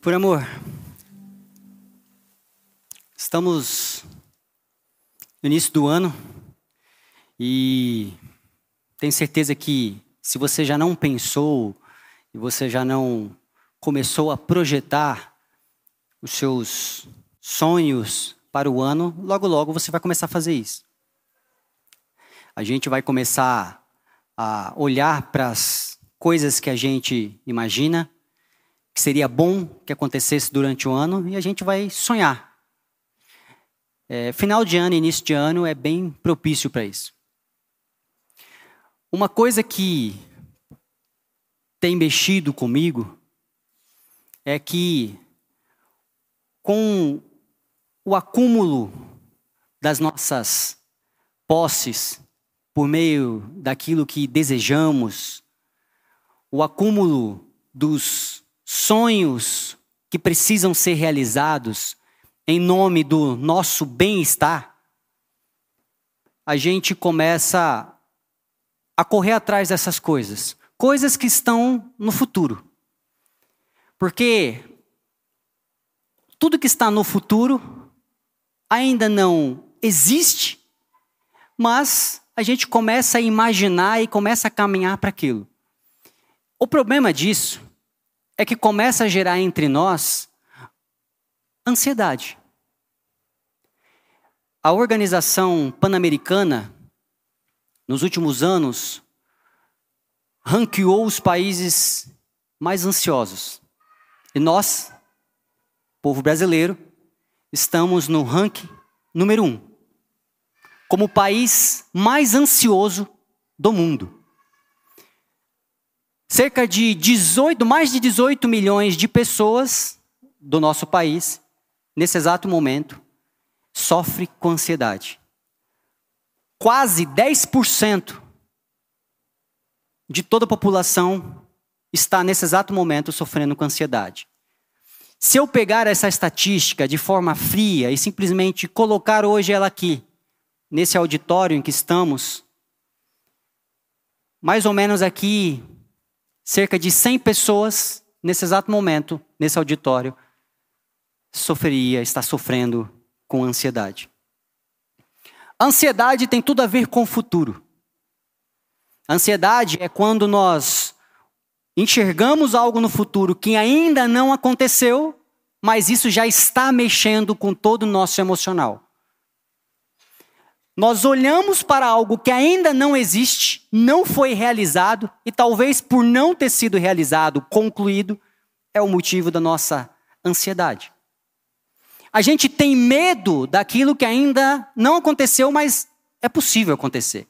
Por amor, estamos no início do ano e tenho certeza que se você já não pensou e você já não começou a projetar os seus sonhos para o ano, logo logo você vai começar a fazer isso. A gente vai começar a olhar para as coisas que a gente imagina que seria bom que acontecesse durante o ano e a gente vai sonhar. É, final de ano, início de ano é bem propício para isso. Uma coisa que tem mexido comigo é que com o acúmulo das nossas posses por meio daquilo que desejamos, o acúmulo dos sonhos que precisam ser realizados em nome do nosso bem-estar, a gente começa a correr atrás dessas coisas, coisas que estão no futuro. Porque tudo que está no futuro ainda não existe, mas a gente começa a imaginar e começa a caminhar para aquilo. O problema disso é que começa a gerar entre nós ansiedade. A organização pan-americana, nos últimos anos, ranqueou os países mais ansiosos. E nós, povo brasileiro, estamos no ranking número um, como o país mais ansioso do mundo. Cerca de 18, mais de 18 milhões de pessoas do nosso país, nesse exato momento, sofre com ansiedade. Quase 10% de toda a população está nesse exato momento sofrendo com ansiedade. Se eu pegar essa estatística de forma fria e simplesmente colocar hoje ela aqui, nesse auditório em que estamos, mais ou menos aqui cerca de 100 pessoas, nesse exato momento, nesse auditório, sofreria, está sofrendo com ansiedade. Ansiedade tem tudo a ver com o futuro. Ansiedade é quando nós enxergamos algo no futuro que ainda não aconteceu, mas isso já está mexendo com todo o nosso emocional. Nós olhamos para algo que ainda não existe, não foi realizado e talvez por não ter sido realizado, concluído, é o motivo da nossa ansiedade. A gente tem medo daquilo que ainda não aconteceu, mas é possível acontecer.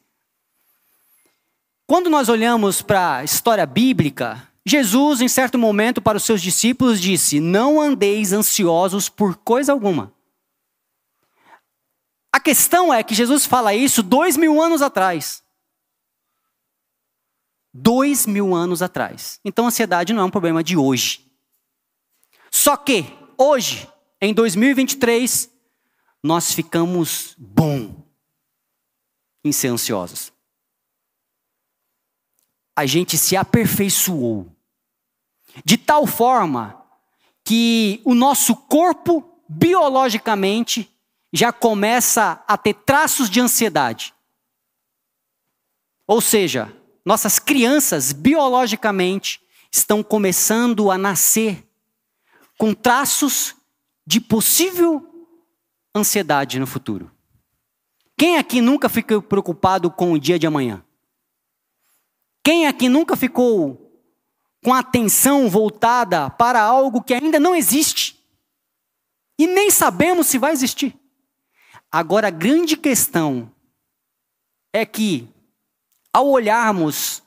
Quando nós olhamos para a história bíblica, Jesus, em certo momento, para os seus discípulos, disse: Não andeis ansiosos por coisa alguma. A questão é que Jesus fala isso dois mil anos atrás. Dois mil anos atrás. Então a ansiedade não é um problema de hoje. Só que, hoje, em 2023, nós ficamos bom em ser ansiosos. A gente se aperfeiçoou de tal forma que o nosso corpo biologicamente já começa a ter traços de ansiedade. Ou seja, nossas crianças biologicamente estão começando a nascer com traços de possível ansiedade no futuro. Quem aqui nunca ficou preocupado com o dia de amanhã? Quem aqui nunca ficou com a atenção voltada para algo que ainda não existe? E nem sabemos se vai existir. Agora, a grande questão é que, ao olharmos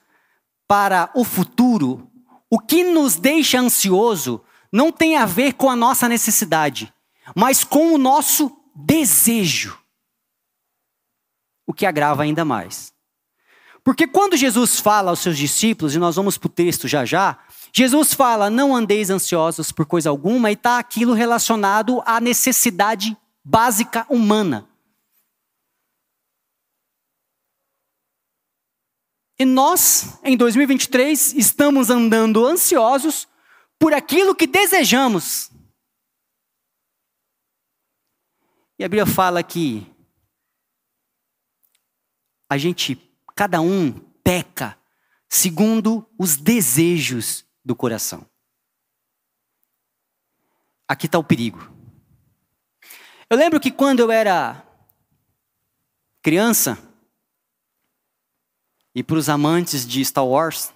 para o futuro, o que nos deixa ansioso não tem a ver com a nossa necessidade, mas com o nosso desejo. O que agrava ainda mais. Porque quando Jesus fala aos seus discípulos, e nós vamos para o texto já já, Jesus fala: não andeis ansiosos por coisa alguma, e está aquilo relacionado à necessidade básica humana. E nós, em 2023, estamos andando ansiosos por aquilo que desejamos. E a Bíblia fala que a gente, cada um, peca segundo os desejos do coração. Aqui está o perigo. Eu lembro que quando eu era criança, e para os amantes de Star Wars,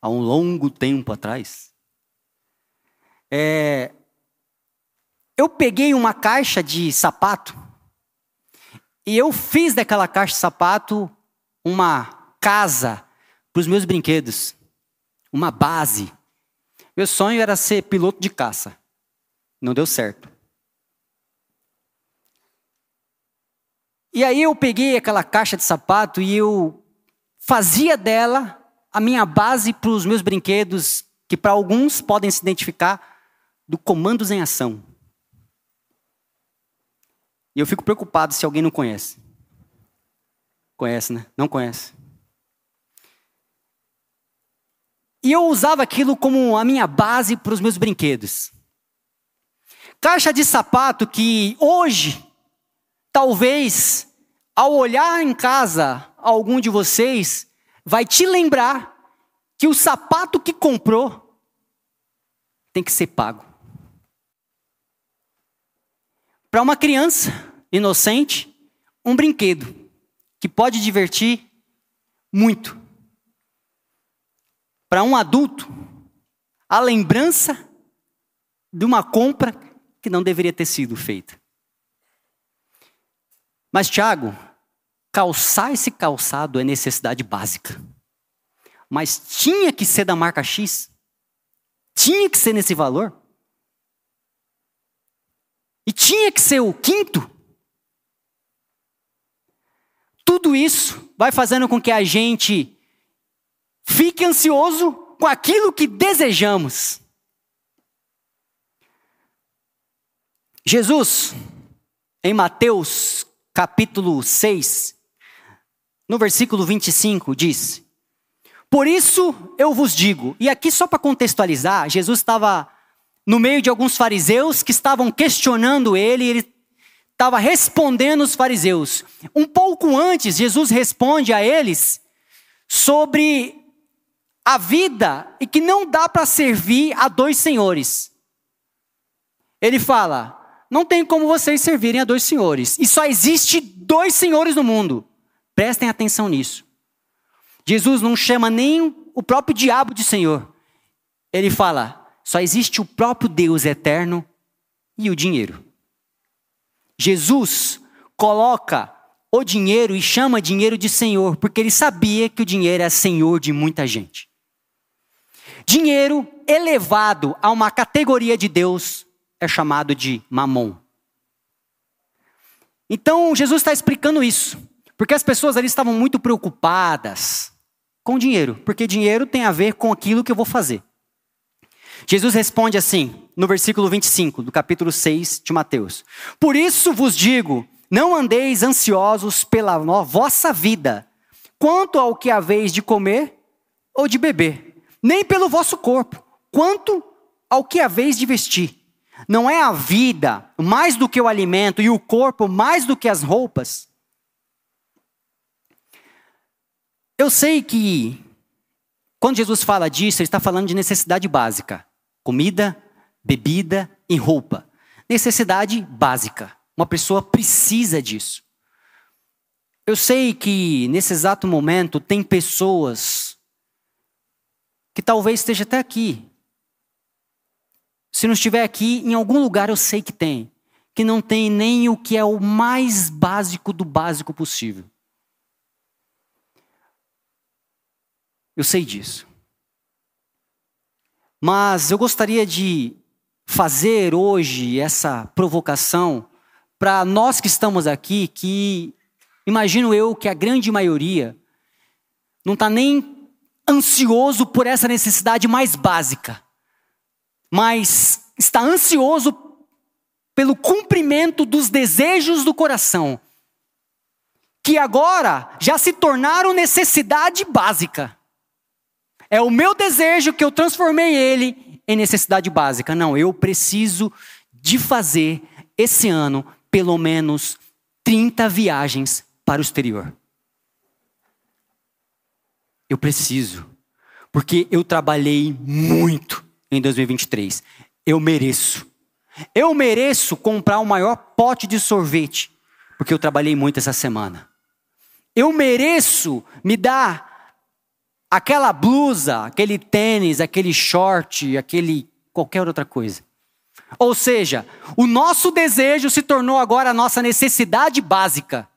há um longo tempo atrás, é, eu peguei uma caixa de sapato e eu fiz daquela caixa de sapato uma casa para os meus brinquedos, uma base. Meu sonho era ser piloto de caça. Não deu certo. E aí eu peguei aquela caixa de sapato e eu fazia dela a minha base para os meus brinquedos, que para alguns podem se identificar do Comandos em Ação. E eu fico preocupado se alguém não conhece. Conhece, né? Não conhece. E eu usava aquilo como a minha base para os meus brinquedos. Caixa de sapato que hoje, talvez, ao olhar em casa algum de vocês, vai te lembrar que o sapato que comprou tem que ser pago. Para uma criança inocente, um brinquedo que pode divertir muito. Para um adulto, a lembrança de uma compra que não deveria ter sido feita. Mas, Tiago, calçar esse calçado é necessidade básica. Mas tinha que ser da marca X? Tinha que ser nesse valor? E tinha que ser o quinto. Tudo isso vai fazendo com que a gente fique ansioso com aquilo que desejamos. Jesus, em Mateus capítulo 6, no versículo 25, diz: Por isso eu vos digo, e aqui só para contextualizar, Jesus estava no meio de alguns fariseus que estavam questionando ele, ele estava respondendo os fariseus. Um pouco antes, Jesus responde a eles sobre a vida e que não dá para servir a dois senhores. Ele fala: não tem como vocês servirem a dois senhores, e só existe dois senhores no mundo. Prestem atenção nisso. Jesus não chama nem o próprio diabo de Senhor. Ele fala: só existe o próprio Deus eterno e o dinheiro. Jesus coloca o dinheiro e chama dinheiro de Senhor, porque ele sabia que o dinheiro é senhor de muita gente. Dinheiro elevado a uma categoria de Deus é chamado de mamon. Então Jesus está explicando isso, porque as pessoas ali estavam muito preocupadas com dinheiro, porque dinheiro tem a ver com aquilo que eu vou fazer. Jesus responde assim, no versículo 25 do capítulo 6 de Mateus: Por isso vos digo, não andeis ansiosos pela vossa vida, quanto ao que haveis de comer ou de beber, nem pelo vosso corpo, quanto ao que haveis de vestir. Não é a vida mais do que o alimento e o corpo mais do que as roupas? Eu sei que quando Jesus fala disso, ele está falando de necessidade básica comida, bebida e roupa. Necessidade básica. Uma pessoa precisa disso. Eu sei que nesse exato momento tem pessoas que talvez esteja até aqui. Se não estiver aqui, em algum lugar eu sei que tem, que não tem nem o que é o mais básico do básico possível. Eu sei disso. Mas eu gostaria de fazer hoje essa provocação para nós que estamos aqui, que imagino eu que a grande maioria não está nem ansioso por essa necessidade mais básica, mas está ansioso pelo cumprimento dos desejos do coração, que agora já se tornaram necessidade básica. É o meu desejo que eu transformei ele em necessidade básica. Não, eu preciso de fazer esse ano pelo menos 30 viagens para o exterior. Eu preciso, porque eu trabalhei muito em 2023. Eu mereço. Eu mereço comprar o maior pote de sorvete, porque eu trabalhei muito essa semana. Eu mereço me dar aquela blusa, aquele tênis, aquele short, aquele qualquer outra coisa. Ou seja, o nosso desejo se tornou agora a nossa necessidade básica.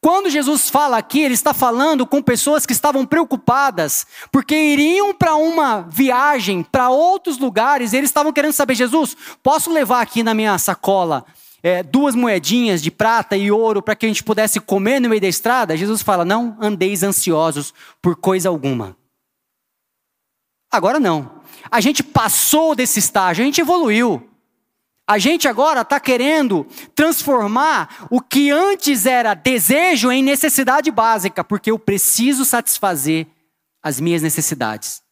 Quando Jesus fala aqui, ele está falando com pessoas que estavam preocupadas, porque iriam para uma viagem para outros lugares, e eles estavam querendo saber: Jesus, posso levar aqui na minha sacola é, duas moedinhas de prata e ouro para que a gente pudesse comer no meio da estrada? Jesus fala: Não andeis ansiosos por coisa alguma. Agora não. A gente passou desse estágio, a gente evoluiu. A gente agora está querendo transformar o que antes era desejo em necessidade básica, porque eu preciso satisfazer as minhas necessidades.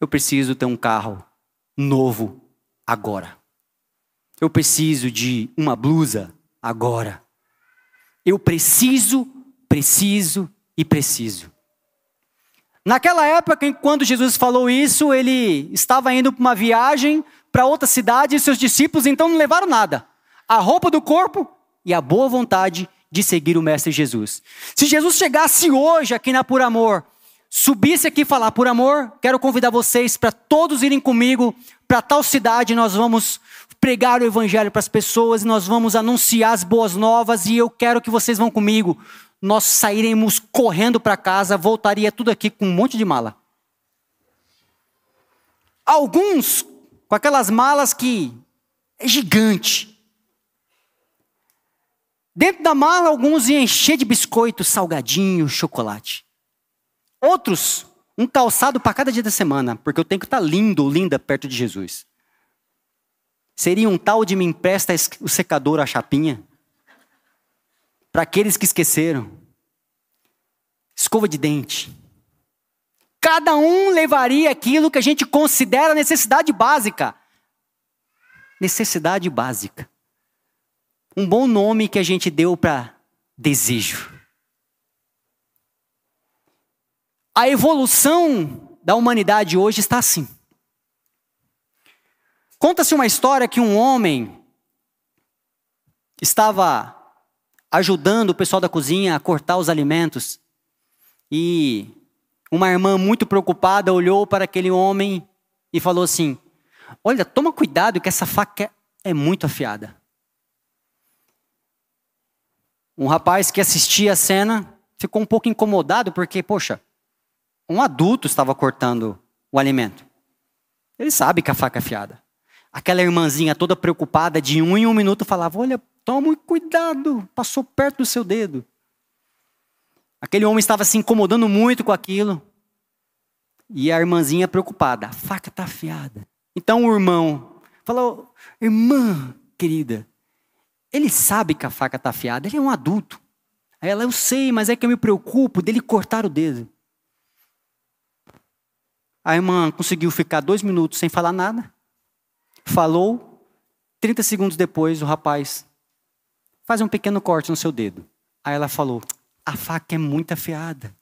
Eu preciso ter um carro novo agora. Eu preciso de uma blusa agora. Eu preciso, preciso e preciso. Naquela época, quando Jesus falou isso, ele estava indo para uma viagem para outra cidade e seus discípulos então não levaram nada. A roupa do corpo e a boa vontade de seguir o Mestre Jesus. Se Jesus chegasse hoje aqui na Por Amor, subisse aqui e falar: Por amor, quero convidar vocês para todos irem comigo para tal cidade, nós vamos pregar o evangelho para as pessoas, nós vamos anunciar as boas novas e eu quero que vocês vão comigo. Nós sairemos correndo para casa, voltaria tudo aqui com um monte de mala. Alguns com aquelas malas que é gigante. Dentro da mala, alguns iam encher de biscoito, salgadinho, chocolate. Outros, um calçado para cada dia da semana, porque eu tenho que estar lindo ou linda perto de Jesus. Seria um tal de me empresta o secador, a chapinha. Para aqueles que esqueceram. Escova de dente. Cada um levaria aquilo que a gente considera necessidade básica. Necessidade básica. Um bom nome que a gente deu para desejo. A evolução da humanidade hoje está assim. Conta-se uma história que um homem estava ajudando o pessoal da cozinha a cortar os alimentos e uma irmã muito preocupada olhou para aquele homem e falou assim: Olha, toma cuidado que essa faca é muito afiada. Um rapaz que assistia a cena ficou um pouco incomodado porque, poxa, um adulto estava cortando o alimento. Ele sabe que a faca é afiada. Aquela irmãzinha toda preocupada, de um em um minuto, falava: Olha, toma cuidado, passou perto do seu dedo. Aquele homem estava se incomodando muito com aquilo. E a irmãzinha preocupada, a faca está afiada. Então o irmão falou: Irmã querida, ele sabe que a faca está afiada, ele é um adulto. Aí ela, eu sei, mas é que eu me preocupo dele cortar o dedo. A irmã conseguiu ficar dois minutos sem falar nada. Falou, 30 segundos depois, o rapaz faz um pequeno corte no seu dedo. Aí ela falou: a faca é muito afiada.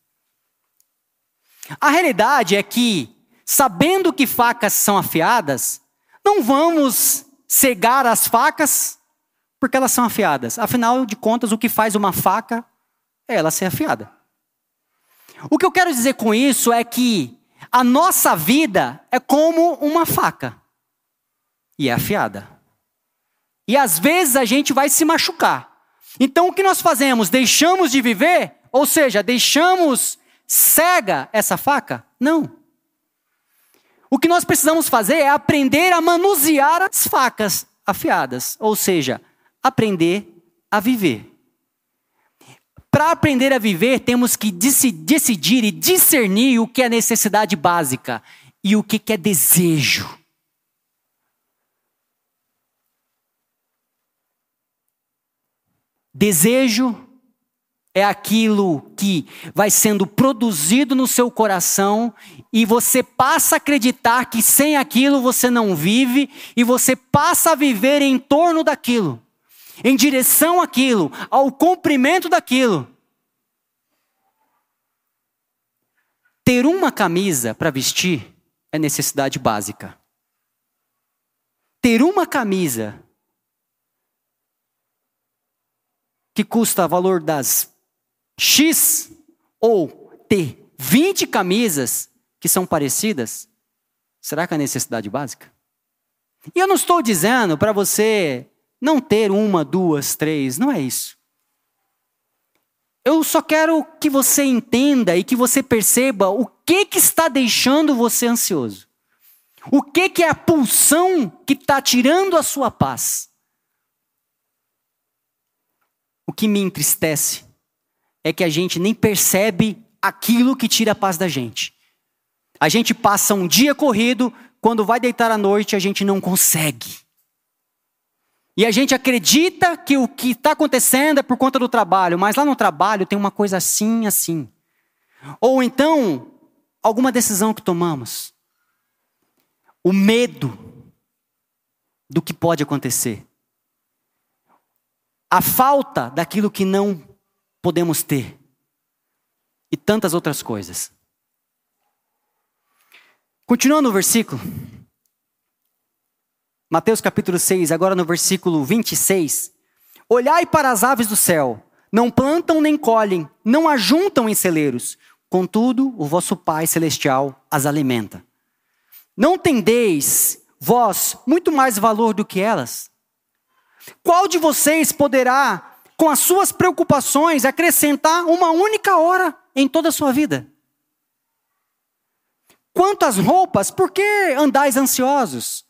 A realidade é que, sabendo que facas são afiadas, não vamos cegar as facas porque elas são afiadas. Afinal de contas, o que faz uma faca é ela ser afiada. O que eu quero dizer com isso é que a nossa vida é como uma faca e é afiada. E às vezes a gente vai se machucar. Então o que nós fazemos? Deixamos de viver? Ou seja, deixamos cega essa faca? Não. O que nós precisamos fazer é aprender a manusear as facas afiadas, ou seja, aprender a viver. Para aprender a viver, temos que decidir e discernir o que é necessidade básica e o que é desejo. Desejo é aquilo que vai sendo produzido no seu coração e você passa a acreditar que sem aquilo você não vive e você passa a viver em torno daquilo, em direção àquilo, ao cumprimento daquilo. Ter uma camisa para vestir é necessidade básica. Ter uma camisa que custa valor das X ou ter 20 camisas que são parecidas, será que é necessidade básica? E eu não estou dizendo para você não ter uma, duas, três, não é isso. Eu só quero que você entenda e que você perceba o que, que está deixando você ansioso. O que, que é a pulsão que está tirando a sua paz. O que me entristece é que a gente nem percebe aquilo que tira a paz da gente. A gente passa um dia corrido, quando vai deitar à noite, a gente não consegue. E a gente acredita que o que está acontecendo é por conta do trabalho, mas lá no trabalho tem uma coisa assim, assim. Ou então, alguma decisão que tomamos. O medo do que pode acontecer. A falta daquilo que não podemos ter e tantas outras coisas. Continuando o versículo, Mateus capítulo 6, agora no versículo 26. Olhai para as aves do céu, não plantam nem colhem, não ajuntam em celeiros, contudo o vosso Pai celestial as alimenta. Não tendeis vós muito mais valor do que elas? Qual de vocês poderá com as suas preocupações, acrescentar uma única hora em toda a sua vida. Quanto às roupas, por que andais ansiosos?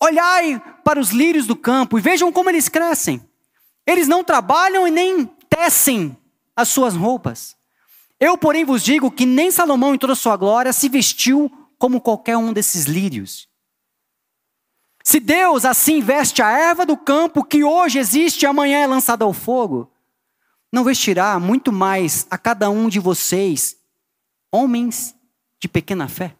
Olhai para os lírios do campo e vejam como eles crescem. Eles não trabalham e nem tecem as suas roupas. Eu, porém, vos digo que nem Salomão, em toda a sua glória, se vestiu como qualquer um desses lírios. Se Deus assim veste a erva do campo, que hoje existe e amanhã é lançada ao fogo, não vestirá muito mais a cada um de vocês, homens de pequena fé?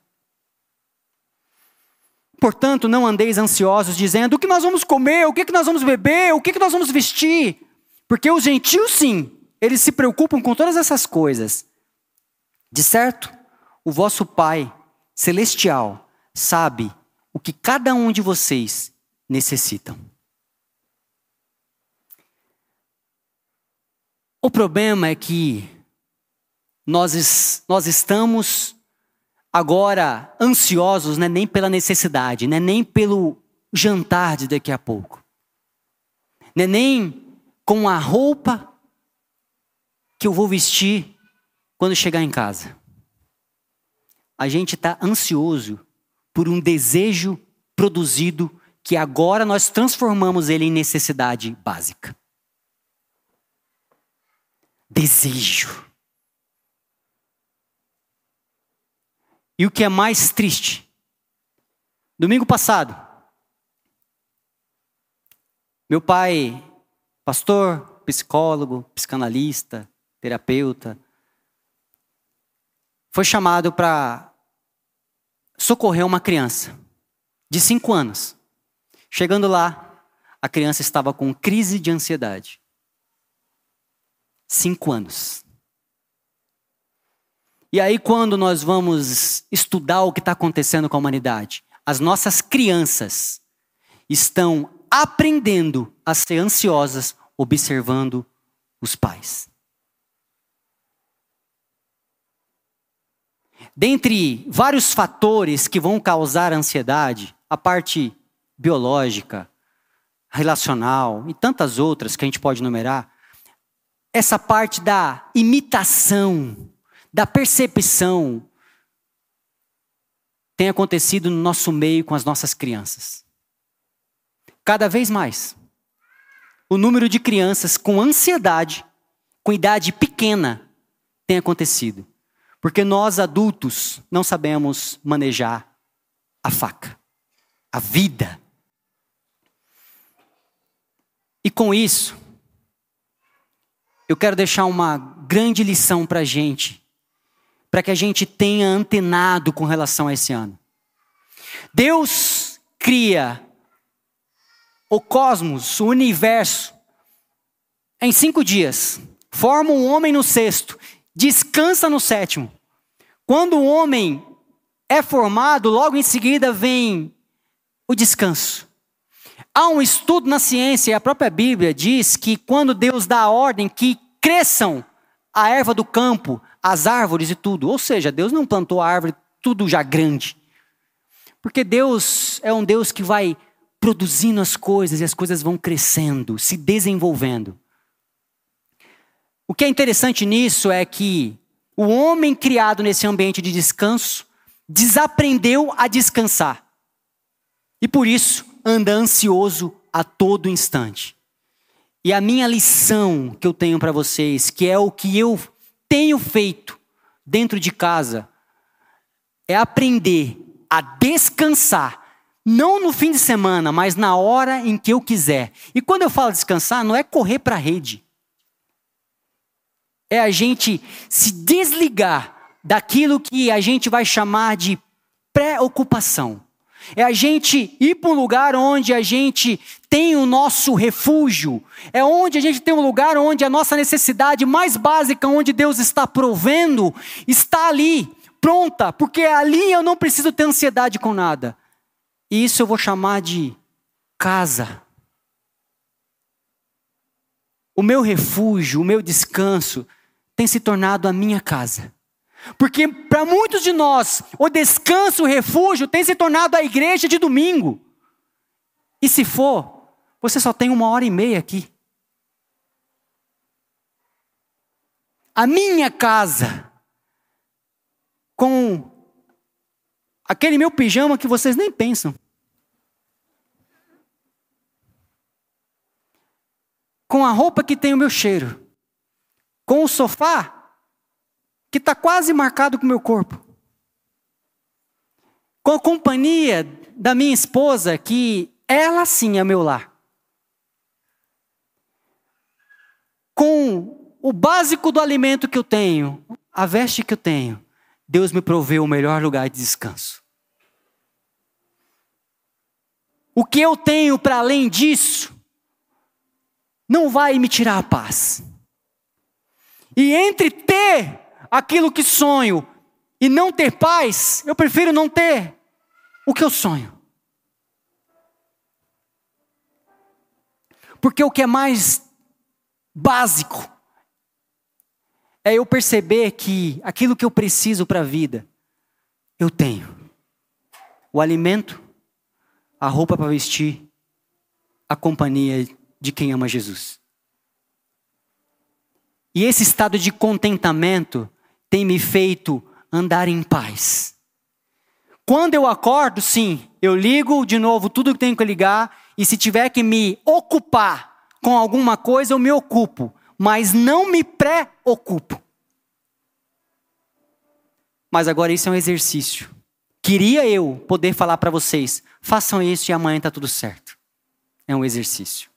Portanto, não andeis ansiosos, dizendo: o que nós vamos comer, o que, nós vamos beber, o que nós vamos vestir. Porque os gentios, sim, eles se preocupam com todas essas coisas. De certo, o vosso Pai celestial sabe o que cada um de vocês necessitam. O problema é que nós, nós estamos agora ansiosos, né, nem pela necessidade, né, nem pelo jantar de daqui a pouco, né, nem com a roupa que eu vou vestir quando chegar em casa. A gente está ansioso por um desejo produzido que agora nós transformamos ele em necessidade básica. Desejo. E o que é mais triste, domingo passado, meu pai, pastor, psicólogo, psicanalista, terapeuta, foi chamado para socorreu uma criança de cinco anos. Chegando lá, a criança estava com crise de ansiedade. Cinco anos. E aí, quando nós vamos estudar o que está acontecendo com a humanidade, as nossas crianças estão aprendendo a ser ansiosas, observando os pais. Dentre vários fatores que vão causar ansiedade, a parte biológica, relacional e tantas outras que a gente pode numerar, essa parte da imitação, da percepção, tem acontecido no nosso meio com as nossas crianças. Cada vez mais. O número de crianças com ansiedade, com idade pequena, tem acontecido. Porque nós adultos não sabemos manejar a faca, a vida. E com isso, eu quero deixar uma grande lição para a gente, para que a gente tenha antenado com relação a esse ano. Deus cria o cosmos, o universo, em cinco dias. Forma um homem no sexto, descansa no sétimo. Quando o homem é formado, logo em seguida vem o descanso. Há um estudo na ciência, e a própria Bíblia diz que quando Deus dá a ordem que cresçam a erva do campo, as árvores e tudo, ou seja, Deus não plantou a árvore tudo já grande. Porque Deus é um Deus que vai produzindo as coisas e as coisas vão crescendo, se desenvolvendo. O que é interessante nisso é que o homem criado nesse ambiente de descanso desaprendeu a descansar. E por isso anda ansioso a todo instante. E a minha lição que eu tenho para vocês, que é o que eu tenho feito dentro de casa, é aprender a descansar, não no fim de semana, mas na hora em que eu quiser. E quando eu falo descansar, não é correr para a rede. É a gente se desligar daquilo que a gente vai chamar de preocupação. É a gente ir para um lugar onde a gente tem o nosso refúgio. É onde a gente tem um lugar onde a nossa necessidade mais básica, onde Deus está provendo, está ali, pronta, porque ali eu não preciso ter ansiedade com nada. E isso eu vou chamar de casa. O meu refúgio, o meu descanso tem se tornado a minha casa. Porque para muitos de nós, o descanso, o refúgio tem se tornado a igreja de domingo. E se for, você só tem uma hora e meia aqui. A minha casa, com aquele meu pijama que vocês nem pensam. Com a roupa que tem o meu cheiro. Com o sofá que está quase marcado com o meu corpo. Com a companhia da minha esposa, que ela sim é meu lar. Com o básico do alimento que eu tenho, a veste que eu tenho, Deus me proveu o melhor lugar de descanso. O que eu tenho para além disso não vai me tirar a paz. E entre ter aquilo que sonho e não ter paz, eu prefiro não ter o que eu sonho. Porque o que é mais básico é eu perceber que aquilo que eu preciso para a vida, eu tenho. O alimento, a roupa para vestir, a companhia de quem ama Jesus. E esse estado de contentamento tem me feito andar em paz. Quando eu acordo, sim, eu ligo de novo tudo que tenho que ligar, e se tiver que me ocupar com alguma coisa, eu me ocupo, mas não me preocupo. Mas agora isso é um exercício. Queria eu poder falar para vocês: façam isso e amanhã está tudo certo. É um exercício.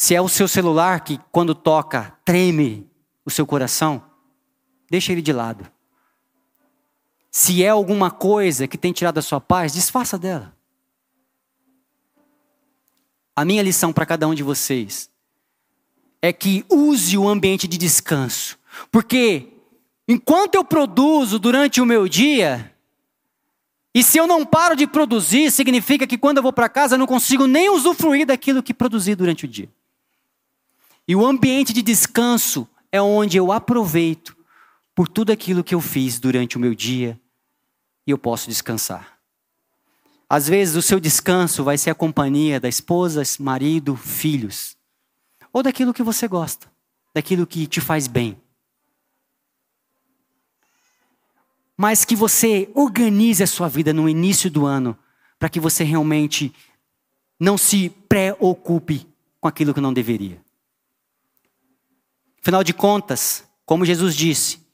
Se é o seu celular que, quando toca, treme o seu coração, deixa ele de lado. Se é alguma coisa que tem tirado a sua paz, desfaça dela. A minha lição para cada um de vocês é que use o ambiente de descanso, porque enquanto eu produzo durante o meu dia, e se eu não paro de produzir, significa que quando eu vou para casa eu não consigo nem usufruir daquilo que produzi durante o dia. E o ambiente de descanso é onde eu aproveito por tudo aquilo que eu fiz durante o meu dia e eu posso descansar. Às vezes o seu descanso vai ser a companhia da esposa, marido, filhos, ou daquilo que você gosta, daquilo que te faz bem. Mas que você organize a sua vida no início do ano, para que você realmente não se preocupe com aquilo que não deveria. Afinal de contas, como Jesus disse,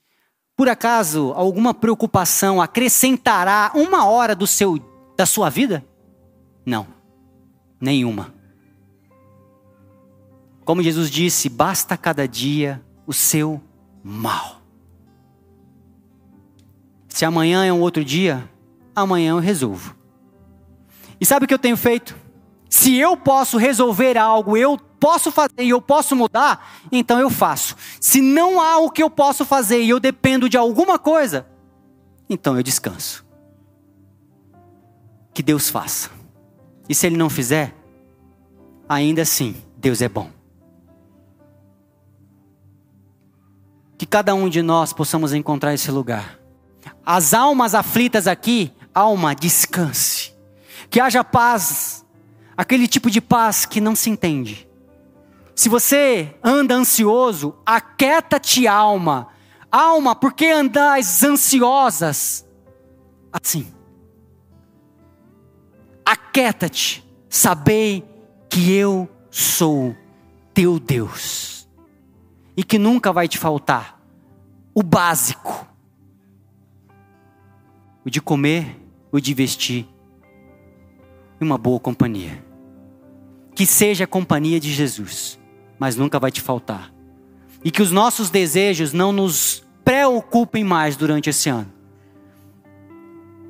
por acaso, alguma preocupação acrescentará uma hora do seu, da sua vida? Não, nenhuma. Como Jesus disse, basta cada dia o seu mal. Se amanhã é um outro dia, amanhã eu resolvo. E sabe o que eu tenho feito? Se eu posso resolver algo, eu posso fazer e eu posso mudar, então eu faço. Se não há o que eu posso fazer e eu dependo de alguma coisa, então eu descanso. Que Deus faça. E se Ele não fizer, ainda assim, Deus é bom. Que cada um de nós possamos encontrar esse lugar. As almas aflitas aqui, alma, descanse. Que haja paz, aquele tipo de paz que não se entende. Se você anda ansioso, aquieta-te, alma. Alma, por que andais ansiosas? Assim. Aquieta-te, sabei que eu sou teu Deus. E que nunca vai te faltar o básico: o de comer, o de vestir e uma boa companhia. Que seja a companhia de Jesus, mas nunca vai te faltar. E que os nossos desejos não nos preocupem mais durante esse ano.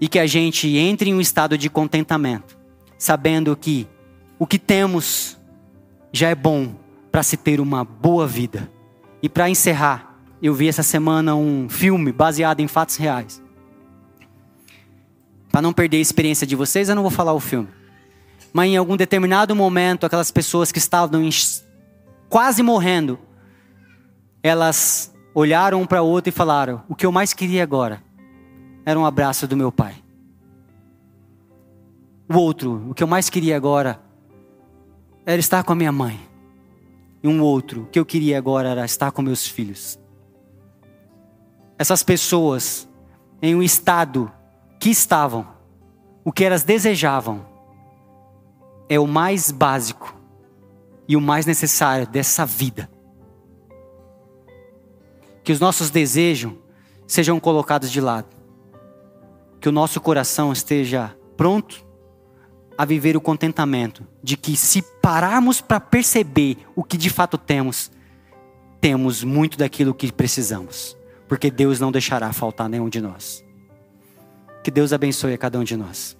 E que a gente entre em um estado de contentamento, sabendo que o que temos já é bom para se ter uma boa vida. E para encerrar, eu vi essa semana um filme baseado em fatos reais. Para não perder a experiência de vocês, eu não vou falar o filme. Mas em algum determinado momento, aquelas pessoas que estavam quase morrendo, elas olharam um para o outro e falaram: O que eu mais queria agora era um abraço do meu pai. O outro, o que eu mais queria agora era estar com a minha mãe. E um outro, o que eu queria agora era estar com meus filhos. Essas pessoas, em um estado que estavam, o que elas desejavam, é o mais básico e o mais necessário dessa vida. Que os nossos desejos sejam colocados de lado. Que o nosso coração esteja pronto a viver o contentamento de que se pararmos para perceber o que de fato temos, temos muito daquilo que precisamos, porque Deus não deixará faltar nenhum de nós. Que Deus abençoe a cada um de nós.